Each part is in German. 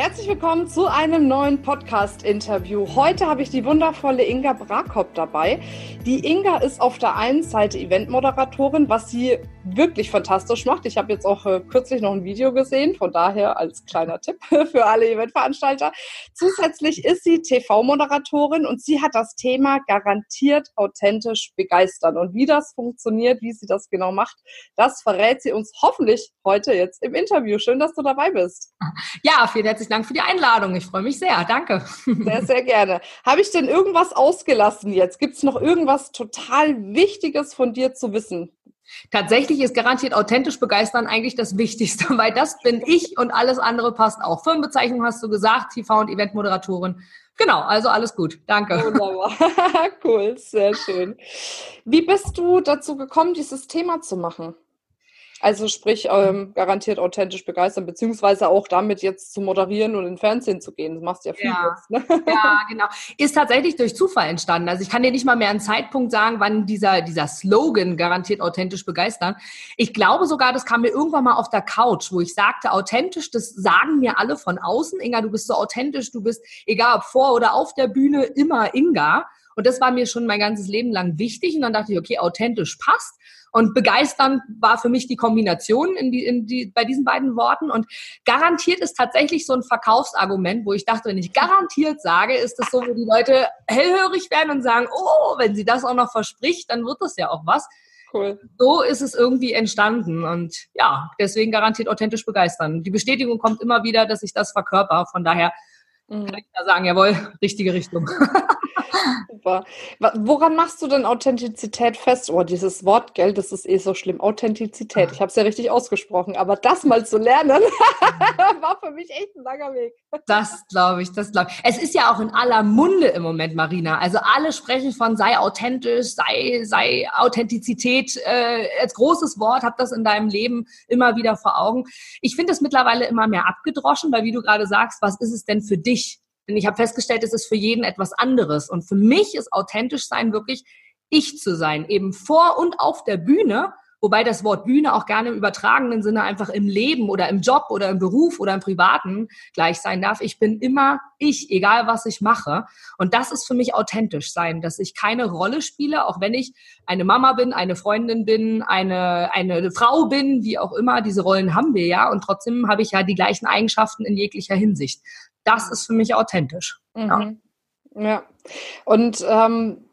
Herzlich willkommen zu einem neuen Podcast-Interview. Heute habe ich die wundervolle Inga Brakop dabei. Die Inga ist auf der einen Seite Eventmoderatorin, was sie wirklich fantastisch macht. Ich habe jetzt auch äh, kürzlich noch ein Video gesehen, von daher als kleiner Tipp für alle Eventveranstalter. Zusätzlich ist sie TV-Moderatorin und sie hat das Thema garantiert authentisch begeistern. Und wie das funktioniert, wie sie das genau macht, das verrät sie uns hoffentlich heute jetzt im Interview. Schön, dass du dabei bist. Ja, vielen herzlichen Dank für die Einladung. Ich freue mich sehr. Danke. Sehr, sehr gerne. Habe ich denn irgendwas ausgelassen jetzt? Gibt es noch irgendwas total Wichtiges von dir zu wissen? Tatsächlich ist garantiert authentisch begeistern eigentlich das Wichtigste, weil das bin ich und alles andere passt auch. Firmenbezeichnung hast du gesagt, TV- und Eventmoderatorin. Genau, also alles gut. Danke. Wunderbar. cool, sehr schön. Wie bist du dazu gekommen, dieses Thema zu machen? Also sprich, ähm, garantiert authentisch begeistern, beziehungsweise auch damit jetzt zu moderieren und in Fernsehen zu gehen. Das machst du ja viel ja. jetzt. Ne? Ja, genau. Ist tatsächlich durch Zufall entstanden. Also ich kann dir nicht mal mehr einen Zeitpunkt sagen, wann dieser, dieser Slogan garantiert authentisch begeistern. Ich glaube sogar, das kam mir irgendwann mal auf der Couch, wo ich sagte, authentisch, das sagen mir alle von außen. Inga, du bist so authentisch, du bist, egal ob vor oder auf der Bühne, immer Inga. Und das war mir schon mein ganzes Leben lang wichtig. Und dann dachte ich, okay, authentisch passt. Und begeistern war für mich die Kombination in die, in die, bei diesen beiden Worten. Und garantiert ist tatsächlich so ein Verkaufsargument, wo ich dachte, wenn ich garantiert sage, ist das so, wo die Leute hellhörig werden und sagen, oh, wenn sie das auch noch verspricht, dann wird das ja auch was. Cool. So ist es irgendwie entstanden und ja, deswegen garantiert authentisch begeistern. Die Bestätigung kommt immer wieder, dass ich das verkörper. Von daher mhm. kann ich da sagen, jawohl, richtige Richtung. Super. Woran machst du denn Authentizität fest? Oh, dieses Wort, gell, das ist eh so schlimm. Authentizität. Ich habe es ja richtig ausgesprochen, aber das mal zu lernen, war für mich echt ein langer Weg. Das glaube ich, das glaube ich. Es ist ja auch in aller Munde im Moment, Marina. Also alle sprechen von sei authentisch, sei, sei Authentizität äh, als großes Wort, hab das in deinem Leben immer wieder vor Augen. Ich finde es mittlerweile immer mehr abgedroschen, weil wie du gerade sagst, was ist es denn für dich? Denn ich habe festgestellt, es ist für jeden etwas anderes. Und für mich ist authentisch sein wirklich ich zu sein, eben vor und auf der Bühne, wobei das Wort Bühne auch gerne im übertragenen Sinne einfach im Leben oder im Job oder im Beruf oder im Privaten gleich sein darf. Ich bin immer ich, egal was ich mache. Und das ist für mich authentisch sein, dass ich keine Rolle spiele, auch wenn ich eine Mama bin, eine Freundin bin, eine, eine Frau bin, wie auch immer. Diese Rollen haben wir ja. Und trotzdem habe ich ja die gleichen Eigenschaften in jeglicher Hinsicht das ist für mich authentisch. Mhm. Ja. ja. Und ähm,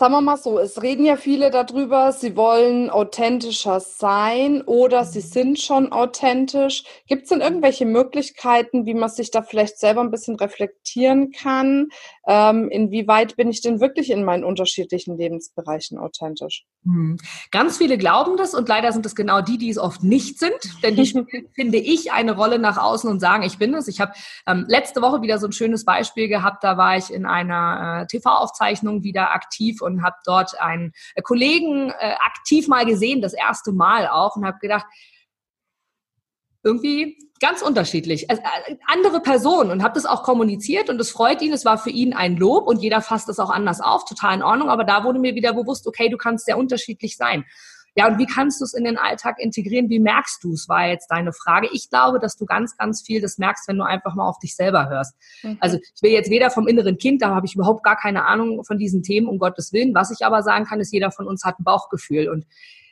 sagen wir mal so, es reden ja viele darüber, sie wollen authentischer sein oder sie sind schon authentisch. Gibt es denn irgendwelche Möglichkeiten, wie man sich da vielleicht selber ein bisschen reflektieren kann? Ähm, inwieweit bin ich denn wirklich in meinen unterschiedlichen Lebensbereichen authentisch? Hm. Ganz viele glauben das und leider sind es genau die, die es oft nicht sind, denn die finde ich eine Rolle nach außen und sagen, ich bin es. Ich habe ähm, letzte Woche wieder so ein schönes Beispiel gehabt, da war ich in einer äh, TV-Aufzeichnung wieder aktiv und und habe dort einen äh, Kollegen äh, aktiv mal gesehen, das erste Mal auch, und habe gedacht, irgendwie ganz unterschiedlich. Also, andere Person und habe das auch kommuniziert und es freut ihn, es war für ihn ein Lob und jeder fasst das auch anders auf, total in Ordnung, aber da wurde mir wieder bewusst, okay, du kannst sehr unterschiedlich sein. Ja, und wie kannst du es in den Alltag integrieren? Wie merkst du es, war jetzt deine Frage. Ich glaube, dass du ganz, ganz viel das merkst, wenn du einfach mal auf dich selber hörst. Mhm. Also ich will jetzt weder vom inneren Kind, da habe ich überhaupt gar keine Ahnung von diesen Themen, um Gottes Willen. Was ich aber sagen kann, ist, jeder von uns hat ein Bauchgefühl. Und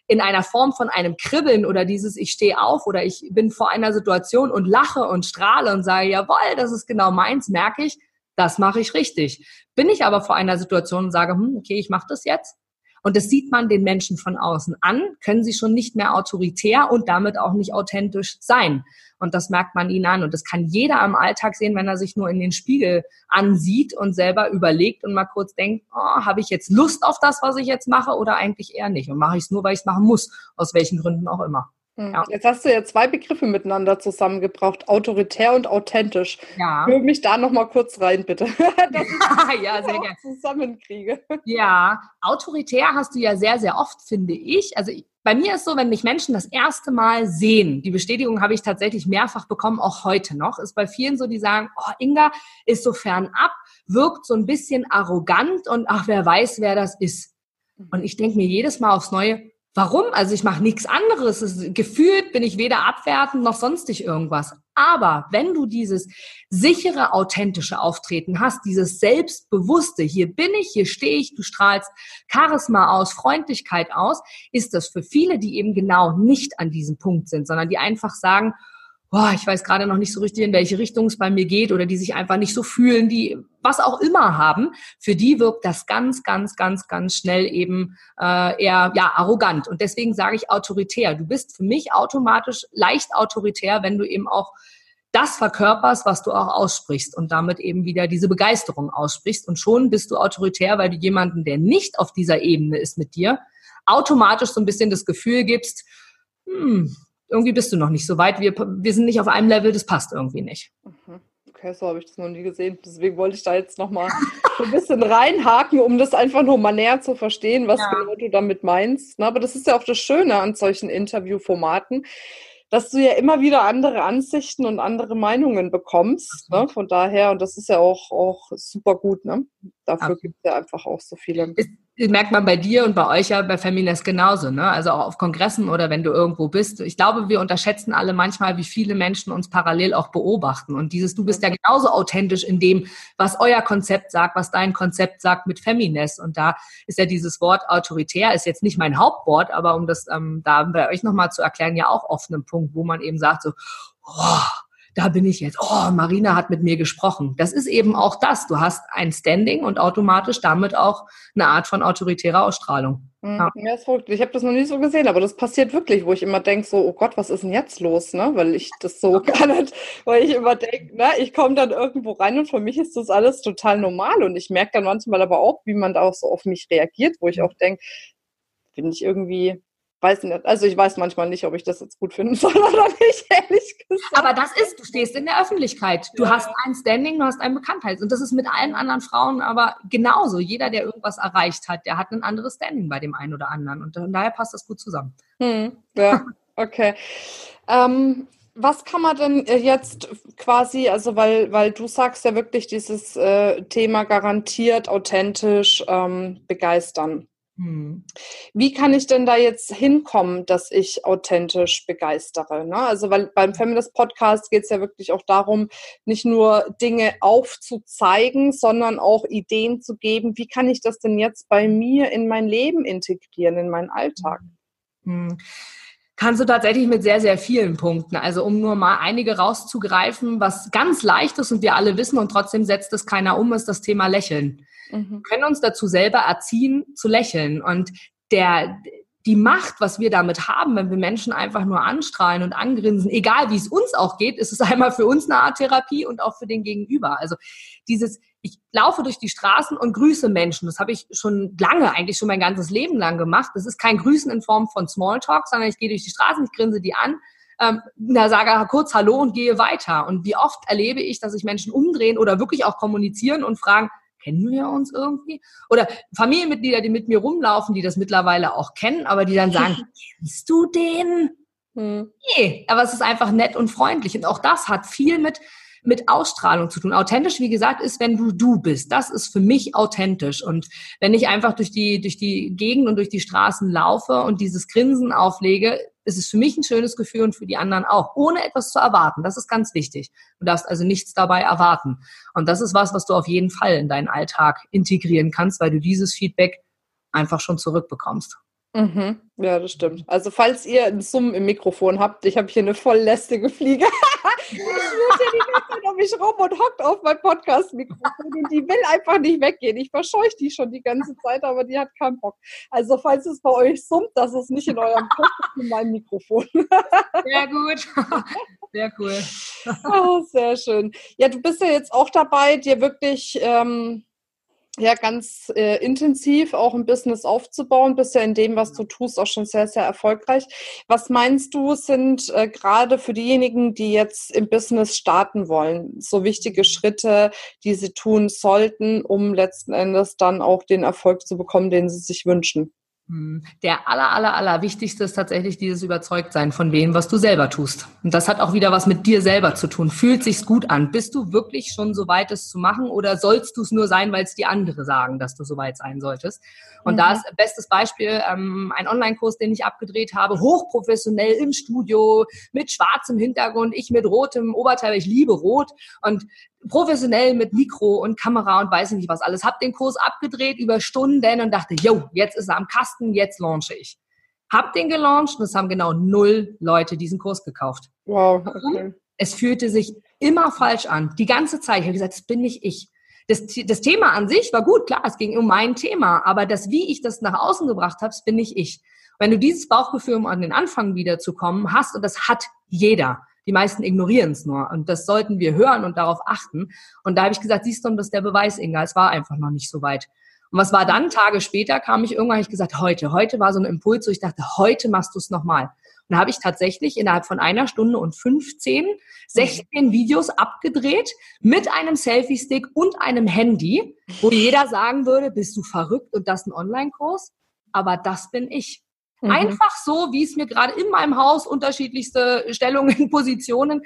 in einer Form von einem Kribbeln oder dieses ich stehe auf oder ich bin vor einer Situation und lache und strahle und sage, jawohl, das ist genau meins, merke ich, das mache ich richtig. Bin ich aber vor einer Situation und sage, hm, okay, ich mache das jetzt, und das sieht man den Menschen von außen an, können sie schon nicht mehr autoritär und damit auch nicht authentisch sein. Und das merkt man ihnen an. Und das kann jeder am Alltag sehen, wenn er sich nur in den Spiegel ansieht und selber überlegt und mal kurz denkt, oh, habe ich jetzt Lust auf das, was ich jetzt mache oder eigentlich eher nicht? Und mache ich es nur, weil ich es machen muss, aus welchen Gründen auch immer. Hm. Ja. Jetzt hast du ja zwei Begriffe miteinander zusammengebracht, autoritär und authentisch. Ja. Führ mich da noch mal kurz rein, bitte. dass ich ja, sehr gerne. zusammenkriege. Ja, autoritär hast du ja sehr, sehr oft, finde ich. Also bei mir ist so, wenn mich Menschen das erste Mal sehen, die Bestätigung habe ich tatsächlich mehrfach bekommen, auch heute noch, ist bei vielen so, die sagen, oh, Inga ist so fernab, wirkt so ein bisschen arrogant und ach, wer weiß, wer das ist. Mhm. Und ich denke mir jedes Mal aufs Neue, Warum? Also ich mache nichts anderes. Ist, gefühlt bin ich weder abwertend noch sonstig irgendwas. Aber wenn du dieses sichere, authentische Auftreten hast, dieses selbstbewusste, hier bin ich, hier stehe ich, du strahlst Charisma aus, Freundlichkeit aus, ist das für viele, die eben genau nicht an diesem Punkt sind, sondern die einfach sagen, boah, ich weiß gerade noch nicht so richtig, in welche Richtung es bei mir geht oder die sich einfach nicht so fühlen, die was auch immer haben, für die wirkt das ganz, ganz, ganz, ganz schnell eben äh, eher ja arrogant. Und deswegen sage ich autoritär. Du bist für mich automatisch leicht autoritär, wenn du eben auch das verkörperst, was du auch aussprichst und damit eben wieder diese Begeisterung aussprichst. Und schon bist du autoritär, weil du jemanden, der nicht auf dieser Ebene ist mit dir, automatisch so ein bisschen das Gefühl gibst, hm, irgendwie bist du noch nicht so weit. Wir, wir sind nicht auf einem Level, das passt irgendwie nicht. Mhm. Okay, so habe ich das noch nie gesehen. Deswegen wollte ich da jetzt nochmal so ein bisschen reinhaken, um das einfach nur mal näher zu verstehen, was ja. genau du damit meinst. Aber das ist ja auch das Schöne an solchen Interviewformaten, dass du ja immer wieder andere Ansichten und andere Meinungen bekommst. Ne? Von daher, und das ist ja auch, auch super gut. Ne? Dafür gibt es ja einfach auch so viele. Ist, merkt man bei dir und bei euch ja bei Feminist genauso, ne? Also auch auf Kongressen oder wenn du irgendwo bist. Ich glaube, wir unterschätzen alle manchmal, wie viele Menschen uns parallel auch beobachten. Und dieses, du bist ja genauso authentisch in dem, was euer Konzept sagt, was dein Konzept sagt mit Feminist. Und da ist ja dieses Wort autoritär, ist jetzt nicht mein Hauptwort, aber um das ähm, da bei euch nochmal zu erklären, ja auch oft ein Punkt, wo man eben sagt so, oh, da bin ich jetzt, oh, Marina hat mit mir gesprochen. Das ist eben auch das. Du hast ein Standing und automatisch damit auch eine Art von autoritärer Ausstrahlung. Mhm. Ja. Ich habe das noch nie so gesehen, aber das passiert wirklich, wo ich immer denke, so, oh Gott, was ist denn jetzt los? Ne? Weil ich das so gar nicht, weil ich immer denke, ne, ich komme dann irgendwo rein und für mich ist das alles total normal. Und ich merke dann manchmal aber auch, wie man da auch so auf mich reagiert, wo ich auch denke, bin ich irgendwie weiß nicht. Also ich weiß manchmal nicht, ob ich das jetzt gut finden soll oder nicht, ehrlich gesagt. Aber das ist, du stehst in der Öffentlichkeit. Du ja. hast ein Standing, du hast ein Bekanntheit. Und das ist mit allen anderen Frauen aber genauso. Jeder, der irgendwas erreicht hat, der hat ein anderes Standing bei dem einen oder anderen. Und daher passt das gut zusammen. Hm, ja, okay. ähm, was kann man denn äh, jetzt quasi, also weil, weil du sagst ja wirklich dieses äh, Thema garantiert, authentisch ähm, begeistern. Hm. Wie kann ich denn da jetzt hinkommen, dass ich authentisch begeistere? Ne? Also, weil beim Feminist Podcast geht es ja wirklich auch darum, nicht nur Dinge aufzuzeigen, sondern auch Ideen zu geben. Wie kann ich das denn jetzt bei mir in mein Leben integrieren, in meinen Alltag? Hm kannst du tatsächlich mit sehr, sehr vielen Punkten. Also um nur mal einige rauszugreifen, was ganz leicht ist und wir alle wissen und trotzdem setzt es keiner um, ist das Thema Lächeln. Mhm. Können uns dazu selber erziehen, zu lächeln. Und der, die Macht, was wir damit haben, wenn wir Menschen einfach nur anstrahlen und angrinsen, egal wie es uns auch geht, ist es einmal für uns eine Art Therapie und auch für den Gegenüber. Also dieses, ich laufe durch die Straßen und grüße Menschen. Das habe ich schon lange, eigentlich schon mein ganzes Leben lang gemacht. Das ist kein Grüßen in Form von Smalltalk, sondern ich gehe durch die Straßen, ich grinse die an, ähm, da sage kurz Hallo und gehe weiter. Und wie oft erlebe ich, dass sich Menschen umdrehen oder wirklich auch kommunizieren und fragen, kennen wir uns irgendwie? Oder Familienmitglieder, die mit mir rumlaufen, die das mittlerweile auch kennen, aber die dann sagen, kennst du den? Hm. Nee, aber es ist einfach nett und freundlich. Und auch das hat viel mit mit Ausstrahlung zu tun. Authentisch, wie gesagt, ist, wenn du du bist. Das ist für mich authentisch. Und wenn ich einfach durch die, durch die Gegend und durch die Straßen laufe und dieses Grinsen auflege, ist es für mich ein schönes Gefühl und für die anderen auch, ohne etwas zu erwarten. Das ist ganz wichtig. Du darfst also nichts dabei erwarten. Und das ist was, was du auf jeden Fall in deinen Alltag integrieren kannst, weil du dieses Feedback einfach schon zurückbekommst. Mhm. Ja, das stimmt. Also falls ihr ein Summen im Mikrofon habt, ich habe hier eine voll lästige Fliege. die schwirrt hier die ganze Zeit um mich rum und hockt auf mein Podcast-Mikrofon und die will einfach nicht weggehen. Ich verscheuche die schon die ganze Zeit, aber die hat keinen Bock. Also falls es bei euch summt, das ist nicht in eurem Kopf, in meinem Mikrofon. Sehr gut. Sehr cool. Oh, sehr schön. Ja, du bist ja jetzt auch dabei, dir wirklich... Ähm, ja ganz äh, intensiv auch ein Business aufzubauen, bist ja in dem, was du tust, auch schon sehr, sehr erfolgreich. Was meinst du, sind äh, gerade für diejenigen, die jetzt im Business starten wollen, so wichtige Schritte, die sie tun sollten, um letzten Endes dann auch den Erfolg zu bekommen, den sie sich wünschen? Hm. Der aller, aller, aller wichtigste ist tatsächlich dieses Überzeugtsein von dem, was du selber tust. Und das hat auch wieder was mit dir selber zu tun. Fühlt sich's gut an? Bist du wirklich schon so weit, es zu machen oder sollst du es nur sein, weil es die andere sagen, dass du so weit sein solltest? Und mhm. da ist bestes Beispiel ähm, ein Online-Kurs, den ich abgedreht habe, hochprofessionell im Studio mit schwarzem Hintergrund, ich mit rotem Oberteil, ich liebe rot und professionell mit Mikro und Kamera und weiß nicht was alles. Hab den Kurs abgedreht über Stunden und dachte, yo, jetzt ist er am Kasten, jetzt launche ich. Hab den gelauncht und es haben genau null Leute diesen Kurs gekauft. Wow. Okay. Es fühlte sich immer falsch an. Die ganze Zeit. Ich habe gesagt, das bin nicht ich. Das, das Thema an sich war gut, klar, es ging um mein Thema, aber das, wie ich das nach außen gebracht habe, bin nicht ich. Wenn du dieses Bauchgefühl, um an den Anfang wiederzukommen, hast, und das hat jeder, die meisten ignorieren es nur. Und das sollten wir hören und darauf achten. Und da habe ich gesagt, siehst du, das ist der Beweis, Inga. Es war einfach noch nicht so weit. Und was war dann? Tage später kam ich irgendwann, ich gesagt, heute, heute war so ein Impuls, wo ich dachte, heute machst du es nochmal. Und da habe ich tatsächlich innerhalb von einer Stunde und 15, 16 Videos abgedreht mit einem Selfie-Stick und einem Handy, wo jeder sagen würde, bist du verrückt und das ein Online-Kurs? Aber das bin ich. Mhm. Einfach so, wie es mir gerade in meinem Haus unterschiedlichste Stellungen, Positionen.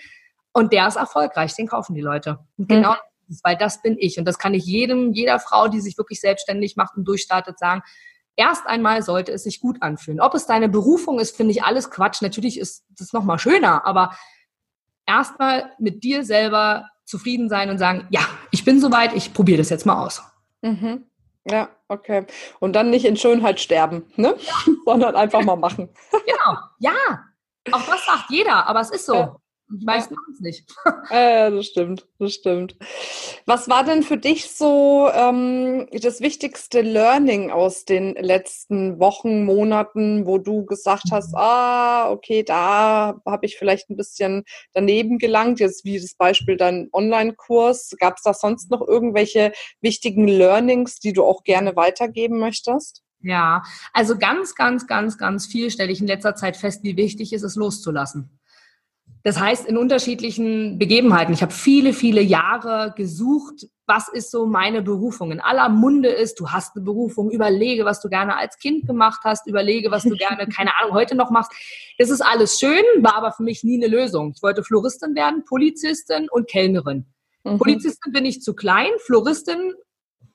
Und der ist erfolgreich, den kaufen die Leute. Und genau, mhm. weil das bin ich. Und das kann ich jedem, jeder Frau, die sich wirklich selbstständig macht und durchstartet, sagen. Erst einmal sollte es sich gut anfühlen. Ob es deine Berufung ist, finde ich alles Quatsch. Natürlich ist das nochmal schöner, aber erstmal mit dir selber zufrieden sein und sagen, ja, ich bin soweit, ich probiere das jetzt mal aus. Mhm. Ja, okay. Und dann nicht in Schönheit sterben, ne? Ja. sondern einfach mal machen. Genau, ja. Auch das sagt jeder, aber es ist so. Ja. Die meisten es nicht. Ja, das stimmt, das stimmt. Was war denn für dich so ähm, das wichtigste Learning aus den letzten Wochen, Monaten, wo du gesagt hast, mhm. ah, okay, da habe ich vielleicht ein bisschen daneben gelangt, jetzt wie das Beispiel dein Online-Kurs. Gab es da sonst noch irgendwelche wichtigen Learnings, die du auch gerne weitergeben möchtest? Ja, also ganz, ganz, ganz, ganz viel stelle ich in letzter Zeit fest, wie wichtig ist es loszulassen. Das heißt, in unterschiedlichen Begebenheiten. Ich habe viele, viele Jahre gesucht, was ist so meine Berufung. In aller Munde ist, du hast eine Berufung, überlege, was du gerne als Kind gemacht hast, überlege, was du gerne, keine Ahnung, heute noch machst. Das ist alles schön, war aber für mich nie eine Lösung. Ich wollte Floristin werden, Polizistin und Kellnerin. Mhm. Polizistin bin ich zu klein, Floristin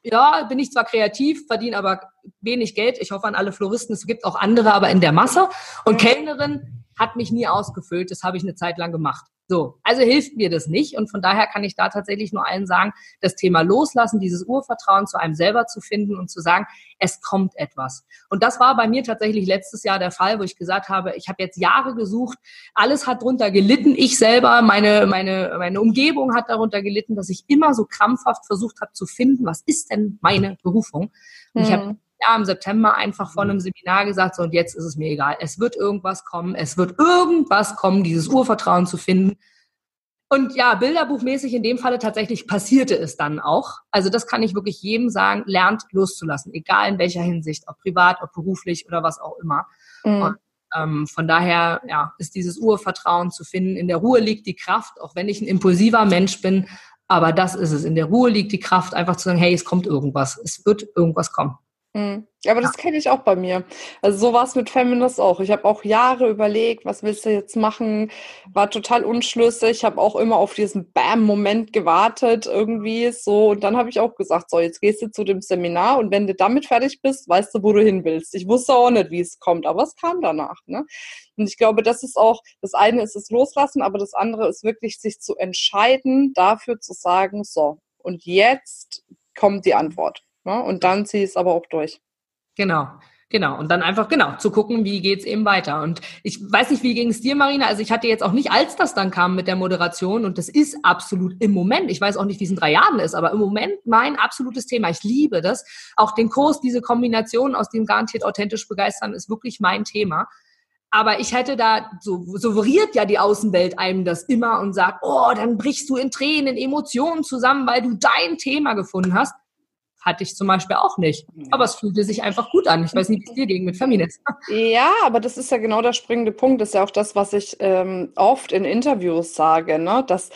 ja, bin ich zwar kreativ, verdiene aber wenig Geld. Ich hoffe an alle Floristen, es gibt auch andere, aber in der Masse. Und mhm. Kellnerin hat mich nie ausgefüllt. Das habe ich eine Zeit lang gemacht. So, also hilft mir das nicht. Und von daher kann ich da tatsächlich nur allen sagen, das Thema loslassen, dieses Urvertrauen zu einem selber zu finden und zu sagen, es kommt etwas. Und das war bei mir tatsächlich letztes Jahr der Fall, wo ich gesagt habe, ich habe jetzt Jahre gesucht, alles hat darunter gelitten, ich selber, meine, meine, meine Umgebung hat darunter gelitten, dass ich immer so krampfhaft versucht habe zu finden, was ist denn meine Berufung? Und hm. ich habe ja im September einfach vor einem Seminar gesagt, so und jetzt ist es mir egal. Es wird irgendwas kommen, es wird irgendwas kommen, dieses Urvertrauen zu finden. Und ja, bilderbuchmäßig in dem Falle tatsächlich passierte es dann auch. Also das kann ich wirklich jedem sagen, lernt loszulassen, egal in welcher Hinsicht, ob privat, ob beruflich oder was auch immer. Mhm. Und ähm, von daher ja, ist dieses Urvertrauen zu finden. In der Ruhe liegt die Kraft, auch wenn ich ein impulsiver Mensch bin. Aber das ist es. In der Ruhe liegt die Kraft, einfach zu sagen, hey, es kommt irgendwas. Es wird irgendwas kommen. Mhm. Aber das kenne ich auch bei mir. Also so war es mit Feminist auch. Ich habe auch Jahre überlegt, was willst du jetzt machen? War total unschlüssig. Ich habe auch immer auf diesen Bam-Moment gewartet irgendwie so. Und dann habe ich auch gesagt, so jetzt gehst du zu dem Seminar und wenn du damit fertig bist, weißt du, wo du hin willst. Ich wusste auch nicht, wie es kommt, aber es kam danach. Ne? Und ich glaube, das ist auch, das eine ist es loslassen, aber das andere ist wirklich sich zu entscheiden, dafür zu sagen, so, und jetzt kommt die Antwort. Ne? Und dann zieh es aber auch durch. Genau. Genau, und dann einfach, genau, zu gucken, wie geht's eben weiter. Und ich weiß nicht, wie ging es dir, Marina? Also ich hatte jetzt auch nicht, als das dann kam mit der Moderation, und das ist absolut im Moment, ich weiß auch nicht, wie es in drei Jahren ist, aber im Moment mein absolutes Thema. Ich liebe das. Auch den Kurs, diese Kombination aus dem garantiert authentisch begeistern, ist wirklich mein Thema. Aber ich hätte da, so suggeriert ja die Außenwelt einem das immer und sagt, oh, dann brichst du in Tränen, in Emotionen zusammen, weil du dein Thema gefunden hast Hatte ich zum Beispiel auch nicht. Aber es fühlte sich einfach gut an. Ich weiß nicht, wie es dir ging mit Feminist. Ja, aber das ist ja genau der springende Punkt. Das ist ja auch das, was ich ähm, oft in Interviews sage, ne? dass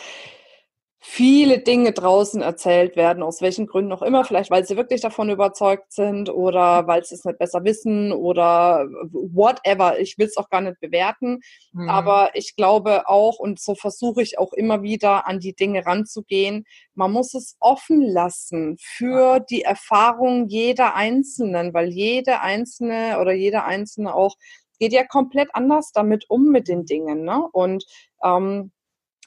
viele Dinge draußen erzählt werden, aus welchen Gründen auch immer, vielleicht weil sie wirklich davon überzeugt sind oder weil sie es nicht besser wissen oder whatever. Ich will es auch gar nicht bewerten, mhm. aber ich glaube auch, und so versuche ich auch immer wieder an die Dinge ranzugehen, man muss es offen lassen für die Erfahrung jeder Einzelnen, weil jede Einzelne oder jeder Einzelne auch geht ja komplett anders damit um mit den Dingen. Ne? Und ähm,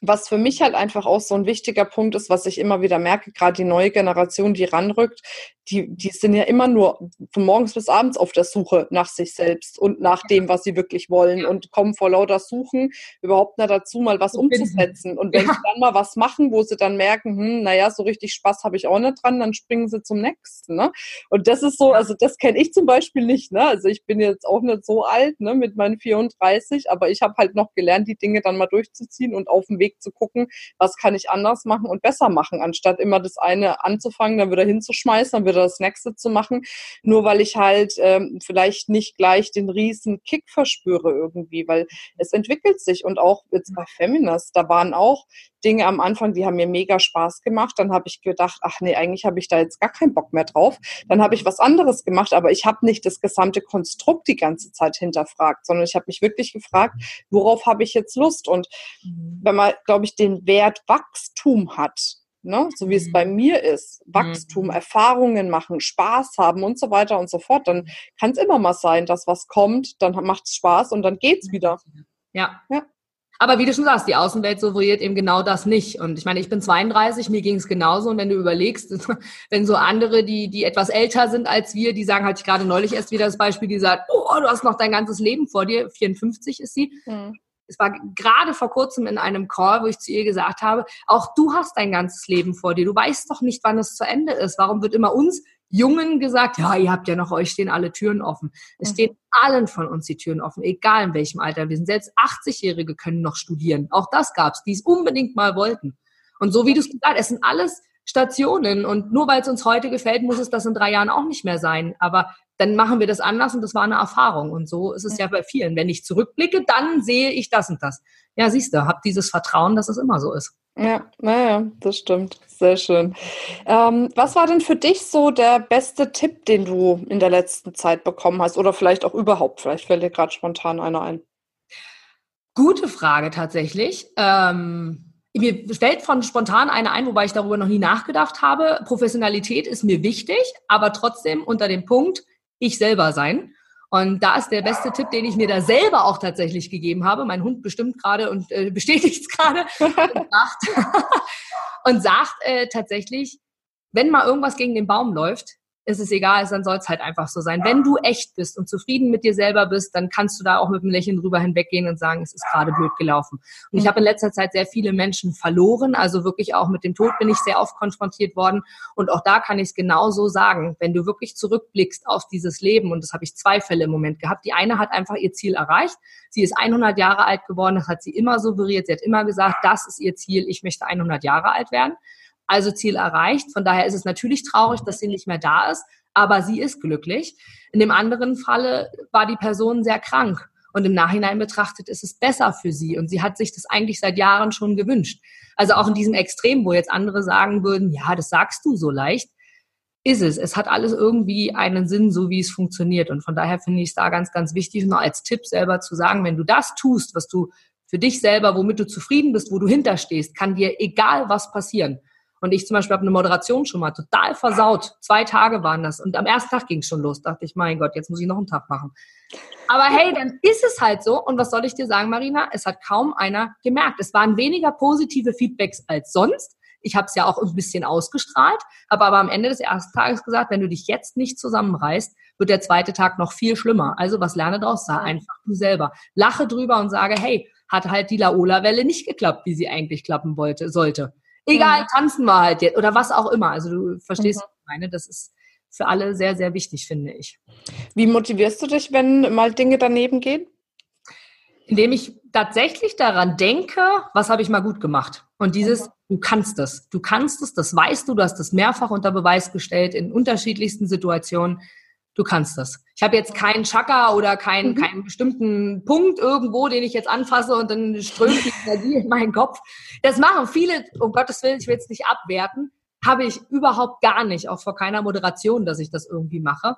was für mich halt einfach auch so ein wichtiger Punkt ist, was ich immer wieder merke, gerade die neue Generation, die ranrückt, die, die sind ja immer nur von morgens bis abends auf der Suche nach sich selbst und nach dem, was sie wirklich wollen und kommen vor lauter Suchen überhaupt nicht dazu, mal was umzusetzen. Und wenn ja. sie dann mal was machen, wo sie dann merken, hm, naja, so richtig Spaß habe ich auch nicht dran, dann springen sie zum nächsten. Ne? Und das ist so, also das kenne ich zum Beispiel nicht. Ne? Also ich bin jetzt auch nicht so alt ne, mit meinen 34, aber ich habe halt noch gelernt, die Dinge dann mal durchzuziehen und auf dem Weg zu gucken, was kann ich anders machen und besser machen, anstatt immer das eine anzufangen, dann wieder hinzuschmeißen, dann wieder das nächste zu machen, nur weil ich halt ähm, vielleicht nicht gleich den riesen Kick verspüre irgendwie, weil es entwickelt sich und auch jetzt bei Feminist, da waren auch Dinge am Anfang, die haben mir mega Spaß gemacht. Dann habe ich gedacht, ach nee, eigentlich habe ich da jetzt gar keinen Bock mehr drauf. Dann habe ich was anderes gemacht, aber ich habe nicht das gesamte Konstrukt die ganze Zeit hinterfragt, sondern ich habe mich wirklich gefragt, worauf habe ich jetzt Lust? Und mhm. wenn man, glaube ich, den Wert Wachstum hat, ne? so wie es bei mhm. mir ist, Wachstum, mhm. Erfahrungen machen, Spaß haben und so weiter und so fort, dann kann es immer mal sein, dass was kommt, dann macht es Spaß und dann geht's wieder. Ja. ja. Aber wie du schon sagst, die Außenwelt suggeriert eben genau das nicht. Und ich meine, ich bin 32, mir ging es genauso. Und wenn du überlegst, wenn so andere, die, die etwas älter sind als wir, die sagen, hatte ich gerade neulich erst wieder das Beispiel, die sagt, oh, du hast noch dein ganzes Leben vor dir, 54 ist sie. Mhm es war gerade vor kurzem in einem Call, wo ich zu ihr gesagt habe, auch du hast dein ganzes Leben vor dir. Du weißt doch nicht, wann es zu Ende ist. Warum wird immer uns Jungen gesagt, ja, ihr habt ja noch, euch stehen alle Türen offen. Es mhm. stehen allen von uns die Türen offen, egal in welchem Alter wir sind. Selbst 80-Jährige können noch studieren. Auch das gab's, die es unbedingt mal wollten. Und so wie du es gesagt hast, es sind alles Stationen. Und nur weil es uns heute gefällt, muss es das in drei Jahren auch nicht mehr sein. Aber dann machen wir das anders und das war eine Erfahrung. Und so ist es ja bei vielen. Wenn ich zurückblicke, dann sehe ich das und das. Ja, siehst du, hab dieses Vertrauen, dass es immer so ist. Ja, naja, das stimmt. Sehr schön. Ähm, was war denn für dich so der beste Tipp, den du in der letzten Zeit bekommen hast? Oder vielleicht auch überhaupt? Vielleicht fällt dir gerade spontan einer ein. Gute Frage tatsächlich. Ähm, mir fällt von spontan eine ein, wobei ich darüber noch nie nachgedacht habe. Professionalität ist mir wichtig, aber trotzdem unter dem Punkt, ich selber sein. Und da ist der beste Tipp, den ich mir da selber auch tatsächlich gegeben habe. Mein Hund bestimmt gerade und äh, bestätigt es gerade und sagt, und sagt äh, tatsächlich, wenn mal irgendwas gegen den Baum läuft, ist es egal, dann soll es halt einfach so sein. Wenn du echt bist und zufrieden mit dir selber bist, dann kannst du da auch mit einem Lächeln drüber hinweggehen und sagen, es ist gerade blöd gelaufen. Und ich habe in letzter Zeit sehr viele Menschen verloren, also wirklich auch mit dem Tod bin ich sehr oft konfrontiert worden. Und auch da kann ich es genauso sagen, wenn du wirklich zurückblickst auf dieses Leben, und das habe ich zwei Fälle im Moment gehabt. Die eine hat einfach ihr Ziel erreicht. Sie ist 100 Jahre alt geworden, das hat sie immer suggeriert. Sie hat immer gesagt, das ist ihr Ziel, ich möchte 100 Jahre alt werden also Ziel erreicht. Von daher ist es natürlich traurig, dass sie nicht mehr da ist, aber sie ist glücklich. In dem anderen Falle war die Person sehr krank und im Nachhinein betrachtet ist es besser für sie und sie hat sich das eigentlich seit Jahren schon gewünscht. Also auch in diesem Extrem, wo jetzt andere sagen würden, ja, das sagst du so leicht, ist es. Es hat alles irgendwie einen Sinn, so wie es funktioniert. Und von daher finde ich es da ganz, ganz wichtig, nur als Tipp selber zu sagen, wenn du das tust, was du für dich selber, womit du zufrieden bist, wo du hinterstehst, kann dir egal was passieren. Und ich zum Beispiel habe eine Moderation schon mal total versaut. Zwei Tage waren das. Und am ersten Tag ging es schon los. Dachte ich, mein Gott, jetzt muss ich noch einen Tag machen. Aber hey, dann ist es halt so. Und was soll ich dir sagen, Marina? Es hat kaum einer gemerkt. Es waren weniger positive Feedbacks als sonst. Ich habe es ja auch ein bisschen ausgestrahlt, habe aber am Ende des ersten Tages gesagt, wenn du dich jetzt nicht zusammenreißt, wird der zweite Tag noch viel schlimmer. Also was lerne draus? Sei einfach du selber. Lache drüber und sage, hey, hat halt die Laola-Welle nicht geklappt, wie sie eigentlich klappen wollte, sollte. Egal, mhm. tanzen wir halt jetzt oder was auch immer. Also du verstehst, mhm. was ich meine. Das ist für alle sehr, sehr wichtig, finde ich. Wie motivierst du dich, wenn mal Dinge daneben gehen? Indem ich tatsächlich daran denke, was habe ich mal gut gemacht. Und dieses, du kannst es, du kannst es, das weißt du, du hast es mehrfach unter Beweis gestellt in unterschiedlichsten Situationen. Du kannst das. Ich habe jetzt keinen Chakra oder keinen, mhm. keinen bestimmten Punkt irgendwo, den ich jetzt anfasse und dann strömt die Energie in meinen Kopf. Das machen viele, um Gottes Willen, ich will es nicht abwerten, habe ich überhaupt gar nicht, auch vor keiner Moderation, dass ich das irgendwie mache.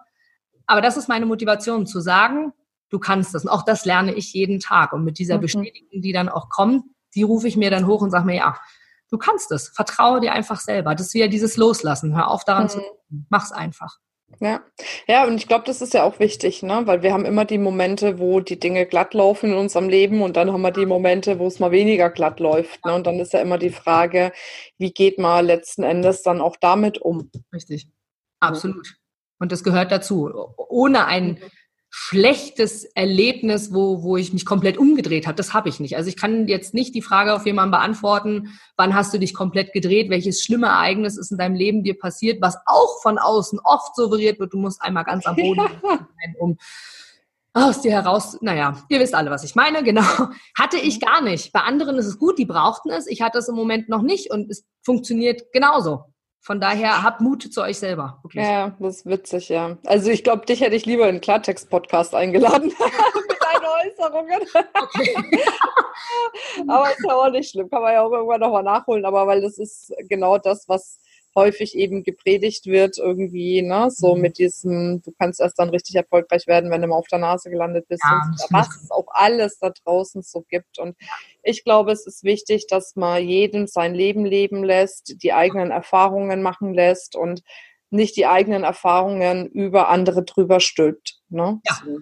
Aber das ist meine Motivation, zu sagen, du kannst das. Und auch das lerne ich jeden Tag. Und mit dieser mhm. Bestätigung, die dann auch kommt, die rufe ich mir dann hoch und sage mir, ja, du kannst es. Vertraue dir einfach selber. Das ist wieder dieses Loslassen. Hör auf daran mhm. zu denken. Mach's einfach. Ja, ja, und ich glaube, das ist ja auch wichtig, ne? Weil wir haben immer die Momente, wo die Dinge glatt laufen in unserem Leben und dann haben wir die Momente, wo es mal weniger glatt läuft. Ne? Und dann ist ja immer die Frage, wie geht man letzten Endes dann auch damit um? Richtig. Absolut. Und das gehört dazu. Ohne ein mhm schlechtes Erlebnis, wo, wo ich mich komplett umgedreht habe. Das habe ich nicht. Also ich kann jetzt nicht die Frage auf jemanden beantworten, wann hast du dich komplett gedreht, welches schlimme Ereignis ist in deinem Leben dir passiert, was auch von außen oft suggeriert wird. Du musst einmal ganz am Boden sein, um aus dir heraus, naja, ihr wisst alle, was ich meine, genau. Hatte ich gar nicht. Bei anderen ist es gut, die brauchten es. Ich hatte es im Moment noch nicht und es funktioniert genauso. Von daher habt Mut zu euch selber. Wirklich. Ja, das ist witzig, ja. Also ich glaube, dich hätte ich lieber in einen Klartext-Podcast eingeladen mit deinen Äußerungen. Okay. aber ist ja auch nicht schlimm, kann man ja auch irgendwann nochmal nachholen, aber weil das ist genau das, was häufig eben gepredigt wird irgendwie, ne, so mhm. mit diesem, du kannst erst dann richtig erfolgreich werden, wenn du mal auf der Nase gelandet bist ja, und was es auch alles da draußen so gibt und ich glaube, es ist wichtig, dass man jedem sein Leben leben lässt, die eigenen Erfahrungen machen lässt und nicht die eigenen Erfahrungen über andere drüber stülpt, ne? Ja. So.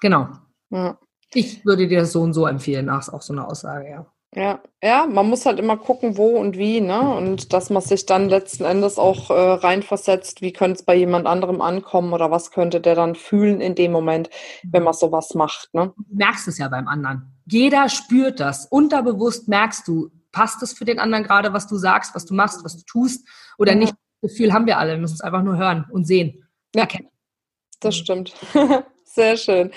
Genau. Ja. Ich würde dir das so und so empfehlen, nach auch so eine Aussage, ja. Ja, ja, man muss halt immer gucken, wo und wie, ne? Und dass man sich dann letzten Endes auch äh, reinversetzt, wie könnte es bei jemand anderem ankommen oder was könnte der dann fühlen in dem Moment, wenn man sowas macht, ne? Du merkst es ja beim anderen. Jeder spürt das. Unterbewusst merkst du, passt es für den anderen gerade, was du sagst, was du machst, was du tust oder ja. nicht. Das Gefühl haben wir alle. Wir müssen es einfach nur hören und sehen. Ja, erkennen. Das stimmt. Sehr schön.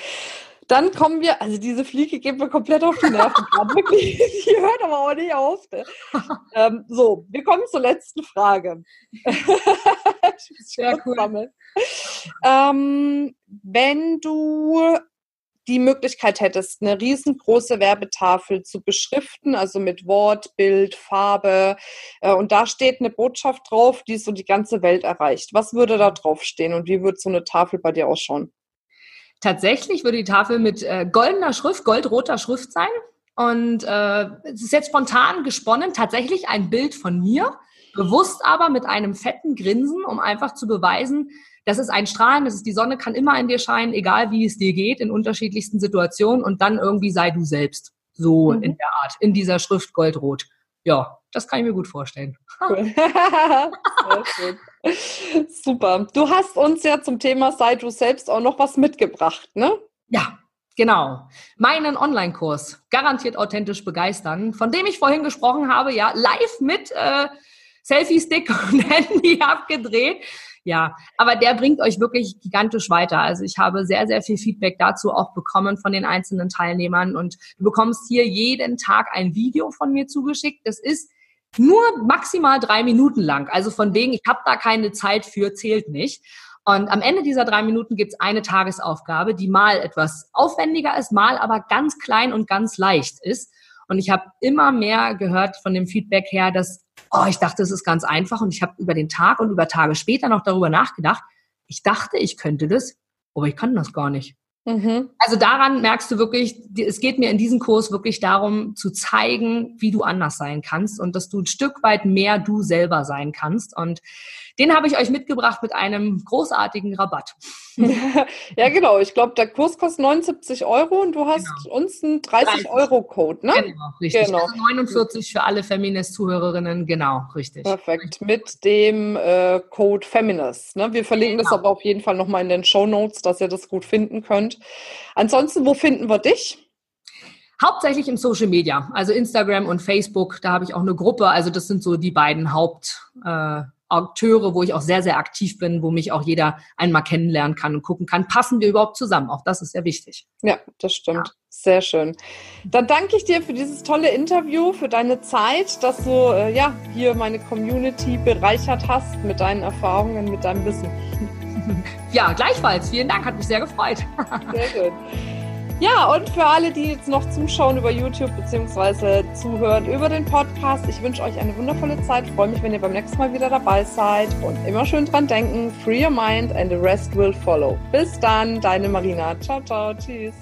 Dann kommen wir, also diese Fliege geht mir komplett auf die Nerven. Wirklich, die hört aber auch nicht auf. Ne? ähm, so, wir kommen zur letzten Frage. Sehr cool. Ähm, wenn du die Möglichkeit hättest, eine riesengroße Werbetafel zu beschriften, also mit Wort, Bild, Farbe, äh, und da steht eine Botschaft drauf, die so die ganze Welt erreicht. Was würde da drauf stehen und wie würde so eine Tafel bei dir ausschauen? Tatsächlich würde die Tafel mit äh, goldener Schrift, goldroter Schrift sein. Und äh, es ist jetzt spontan gesponnen, tatsächlich ein Bild von mir, bewusst aber mit einem fetten Grinsen, um einfach zu beweisen, das ist ein Strahlen, das ist die Sonne, kann immer in dir scheinen, egal wie es dir geht, in unterschiedlichsten Situationen und dann irgendwie sei du selbst. So mhm. in der Art, in dieser Schrift goldrot. Ja, das kann ich mir gut vorstellen. Cool. Super. Du hast uns ja zum Thema Sei du selbst auch noch was mitgebracht, ne? Ja, Genau. Meinen Online-Kurs, garantiert authentisch begeistern, von dem ich vorhin gesprochen habe, ja, live mit äh, Selfie-Stick und Handy abgedreht. Ja, aber der bringt euch wirklich gigantisch weiter. Also ich habe sehr, sehr viel Feedback dazu auch bekommen von den einzelnen Teilnehmern und du bekommst hier jeden Tag ein Video von mir zugeschickt. Das ist nur maximal drei Minuten lang. Also von wegen, ich habe da keine Zeit für, zählt nicht. Und am Ende dieser drei Minuten gibt's eine Tagesaufgabe, die mal etwas aufwendiger ist, mal aber ganz klein und ganz leicht ist. Und ich habe immer mehr gehört von dem Feedback her, dass, oh, ich dachte, es ist ganz einfach. Und ich habe über den Tag und über Tage später noch darüber nachgedacht. Ich dachte, ich könnte das, aber ich kann das gar nicht. Mhm. Also daran merkst du wirklich, es geht mir in diesem Kurs wirklich darum, zu zeigen, wie du anders sein kannst und dass du ein Stück weit mehr du selber sein kannst. Und den habe ich euch mitgebracht mit einem großartigen Rabatt. ja, genau. Ich glaube, der Kurs kostet 79 Euro und du hast genau. uns einen 30-Euro-Code, ne? Genau, richtig. Genau. Also 49 für alle Feminist-Zuhörerinnen, genau, richtig. Perfekt. Mit dem äh, Code Feminist. Ne? Wir verlinken genau. das aber auf jeden Fall nochmal in den Show Notes, dass ihr das gut finden könnt. Ansonsten, wo finden wir dich? Hauptsächlich im Social Media, also Instagram und Facebook. Da habe ich auch eine Gruppe. Also das sind so die beiden Haupt. Äh, wo ich auch sehr, sehr aktiv bin, wo mich auch jeder einmal kennenlernen kann und gucken kann, passen wir überhaupt zusammen? Auch das ist sehr wichtig. Ja, das stimmt. Ja. Sehr schön. Dann danke ich dir für dieses tolle Interview, für deine Zeit, dass du äh, ja, hier meine Community bereichert hast mit deinen Erfahrungen, mit deinem Wissen. Ja, gleichfalls. Vielen Dank, hat mich sehr gefreut. Sehr schön. Ja, und für alle, die jetzt noch zuschauen über YouTube bzw. zuhören über den Podcast, ich wünsche euch eine wundervolle Zeit. Ich freue mich, wenn ihr beim nächsten Mal wieder dabei seid und immer schön dran denken, free your mind and the rest will follow. Bis dann, deine Marina. Ciao, ciao, tschüss.